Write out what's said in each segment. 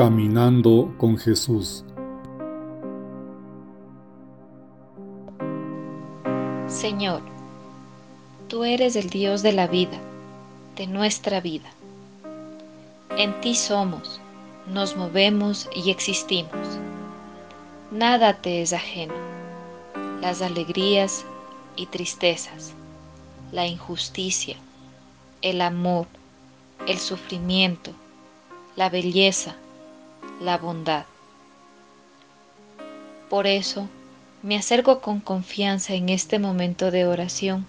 Caminando con Jesús. Señor, tú eres el Dios de la vida, de nuestra vida. En ti somos, nos movemos y existimos. Nada te es ajeno. Las alegrías y tristezas, la injusticia, el amor, el sufrimiento, la belleza, la bondad. Por eso me acerco con confianza en este momento de oración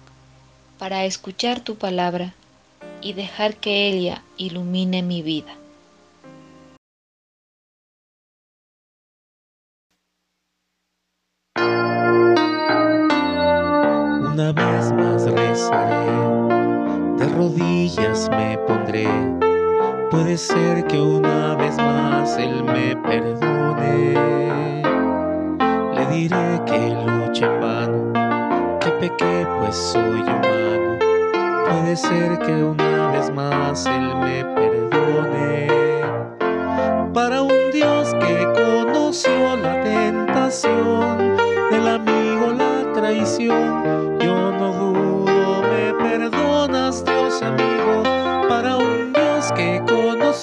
para escuchar tu palabra y dejar que ella ilumine mi vida. Una vez más rezaré, de rodillas me pondré Puede ser que una vez más Él me perdone. Le diré que luche en vano, que pequé pues soy humano. Puede ser que una vez más Él me perdone.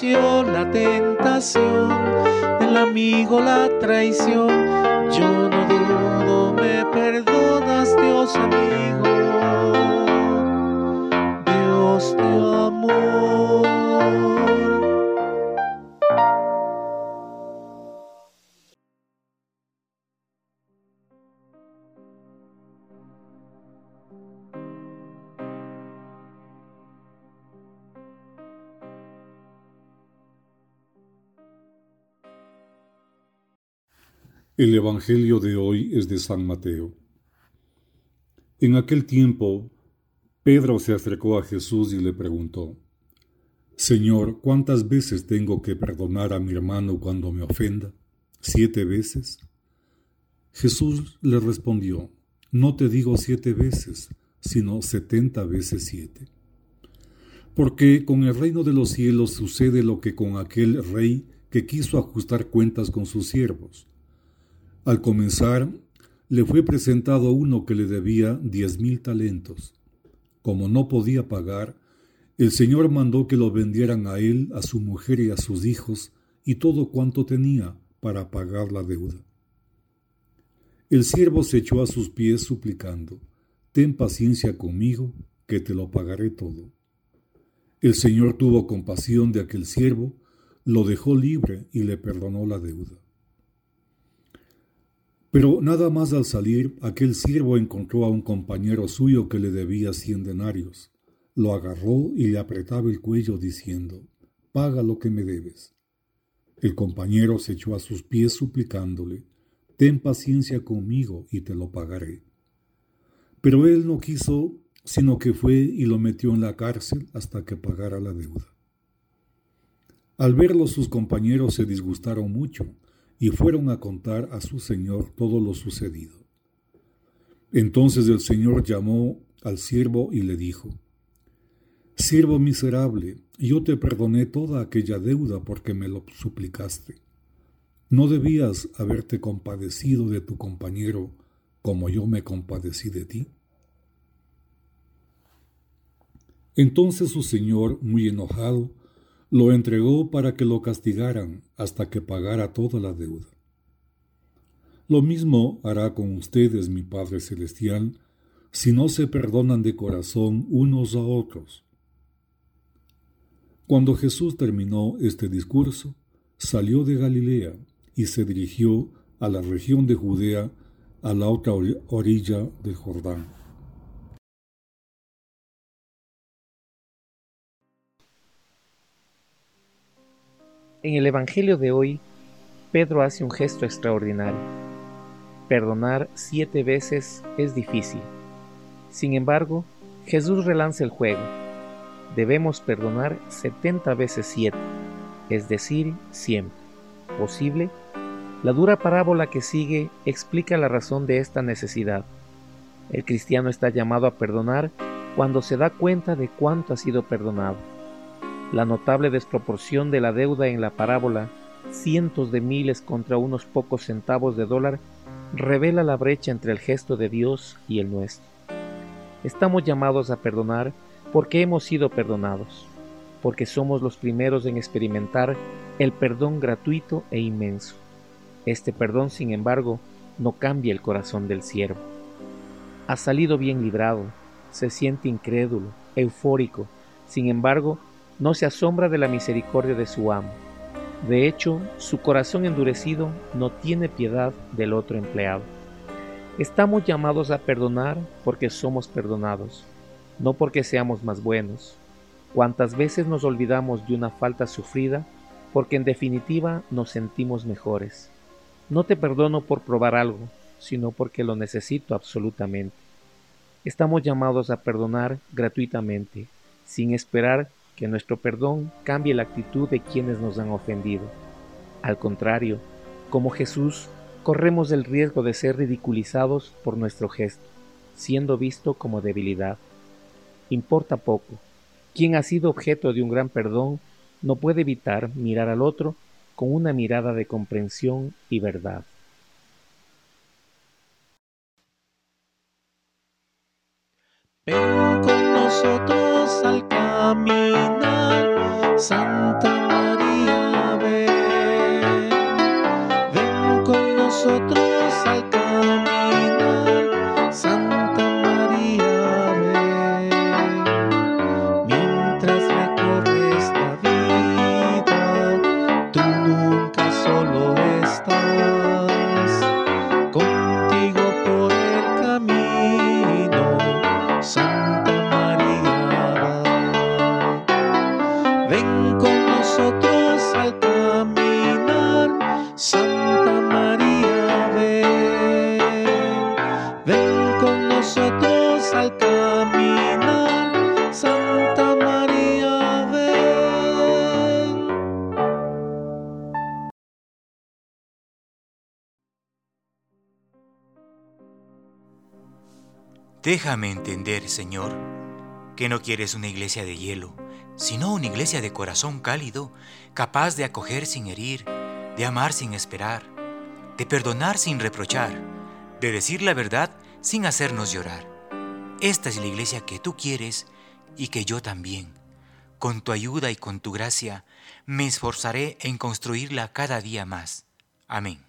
La tentación, del amigo la traición. Yo no dudo, me perdonas, Dios amigo, Dios de El Evangelio de hoy es de San Mateo. En aquel tiempo, Pedro se acercó a Jesús y le preguntó, Señor, ¿cuántas veces tengo que perdonar a mi hermano cuando me ofenda? ¿Siete veces? Jesús le respondió, No te digo siete veces, sino setenta veces siete. Porque con el reino de los cielos sucede lo que con aquel rey que quiso ajustar cuentas con sus siervos al comenzar, le fue presentado uno que le debía diez mil talentos. Como no podía pagar, el Señor mandó que lo vendieran a él, a su mujer y a sus hijos, y todo cuanto tenía para pagar la deuda. El siervo se echó a sus pies suplicando, Ten paciencia conmigo, que te lo pagaré todo. El Señor tuvo compasión de aquel siervo, lo dejó libre y le perdonó la deuda. Pero nada más al salir, aquel siervo encontró a un compañero suyo que le debía cien denarios. Lo agarró y le apretaba el cuello diciendo, Paga lo que me debes. El compañero se echó a sus pies suplicándole, Ten paciencia conmigo y te lo pagaré. Pero él no quiso, sino que fue y lo metió en la cárcel hasta que pagara la deuda. Al verlo sus compañeros se disgustaron mucho y fueron a contar a su señor todo lo sucedido. Entonces el señor llamó al siervo y le dijo, Siervo miserable, yo te perdoné toda aquella deuda porque me lo suplicaste. ¿No debías haberte compadecido de tu compañero como yo me compadecí de ti? Entonces su señor, muy enojado, lo entregó para que lo castigaran hasta que pagara toda la deuda. Lo mismo hará con ustedes mi Padre Celestial si no se perdonan de corazón unos a otros. Cuando Jesús terminó este discurso, salió de Galilea y se dirigió a la región de Judea a la otra orilla del Jordán. En el Evangelio de hoy, Pedro hace un gesto extraordinario. Perdonar siete veces es difícil. Sin embargo, Jesús relanza el juego. Debemos perdonar setenta veces siete, es decir, siempre. ¿Posible? La dura parábola que sigue explica la razón de esta necesidad. El cristiano está llamado a perdonar cuando se da cuenta de cuánto ha sido perdonado. La notable desproporción de la deuda en la parábola cientos de miles contra unos pocos centavos de dólar revela la brecha entre el gesto de Dios y el nuestro. Estamos llamados a perdonar porque hemos sido perdonados, porque somos los primeros en experimentar el perdón gratuito e inmenso. Este perdón, sin embargo, no cambia el corazón del siervo. Ha salido bien librado, se siente incrédulo, eufórico, sin embargo, no se asombra de la misericordia de su amo. De hecho, su corazón endurecido no tiene piedad del otro empleado. Estamos llamados a perdonar porque somos perdonados, no porque seamos más buenos. Cuántas veces nos olvidamos de una falta sufrida porque en definitiva nos sentimos mejores. No te perdono por probar algo, sino porque lo necesito absolutamente. Estamos llamados a perdonar gratuitamente, sin esperar que nuestro perdón cambie la actitud de quienes nos han ofendido. Al contrario, como Jesús, corremos el riesgo de ser ridiculizados por nuestro gesto, siendo visto como debilidad. Importa poco. Quien ha sido objeto de un gran perdón no puede evitar mirar al otro con una mirada de comprensión y verdad. Con nosotros Déjame entender, Señor, que no quieres una iglesia de hielo, sino una iglesia de corazón cálido, capaz de acoger sin herir, de amar sin esperar, de perdonar sin reprochar, de decir la verdad sin hacernos llorar. Esta es la iglesia que tú quieres y que yo también. Con tu ayuda y con tu gracia me esforzaré en construirla cada día más. Amén.